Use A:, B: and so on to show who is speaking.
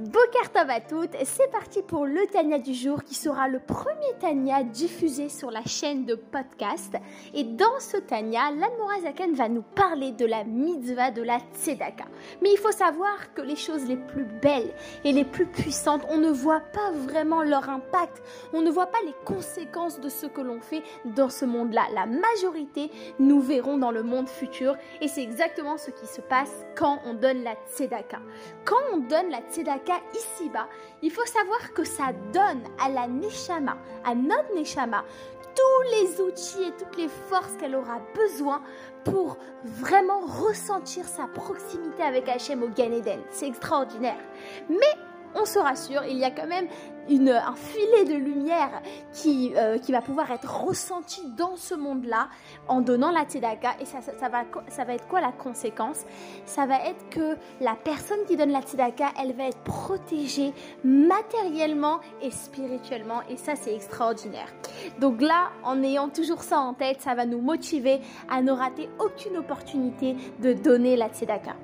A: Bokertov à toutes, c'est parti pour le Tania du jour qui sera le premier Tania diffusé sur la chaîne de podcast. Et dans ce Tania, l'Admorazaken va nous parler de la mitzvah de la Tzedaka. Mais il faut savoir que les choses les plus belles et les plus puissantes, on ne voit pas vraiment leur impact, on ne voit pas les conséquences de ce que l'on fait dans ce monde-là. La majorité, nous verrons dans le monde futur et c'est exactement ce qui se passe quand on donne la Tzedaka. Quand on donne la Tzedaka, ici-bas, il faut savoir que ça donne à la Neshama, à notre Neshama, tous les outils et toutes les forces qu'elle aura besoin pour vraiment ressentir sa proximité avec Hachem au Gan Eden. C'est extraordinaire. Mais on se rassure, il y a quand même une, un filet de lumière qui, euh, qui va pouvoir être ressenti dans ce monde-là en donnant la tzedaka. Et ça, va, ça va être quoi la conséquence? Ça va être que la personne qui donne la tzedaka, elle va être protégée matériellement et spirituellement. Et ça, c'est extraordinaire. Donc là, en ayant toujours ça en tête, ça va nous motiver à ne rater aucune opportunité de donner la tzedaka.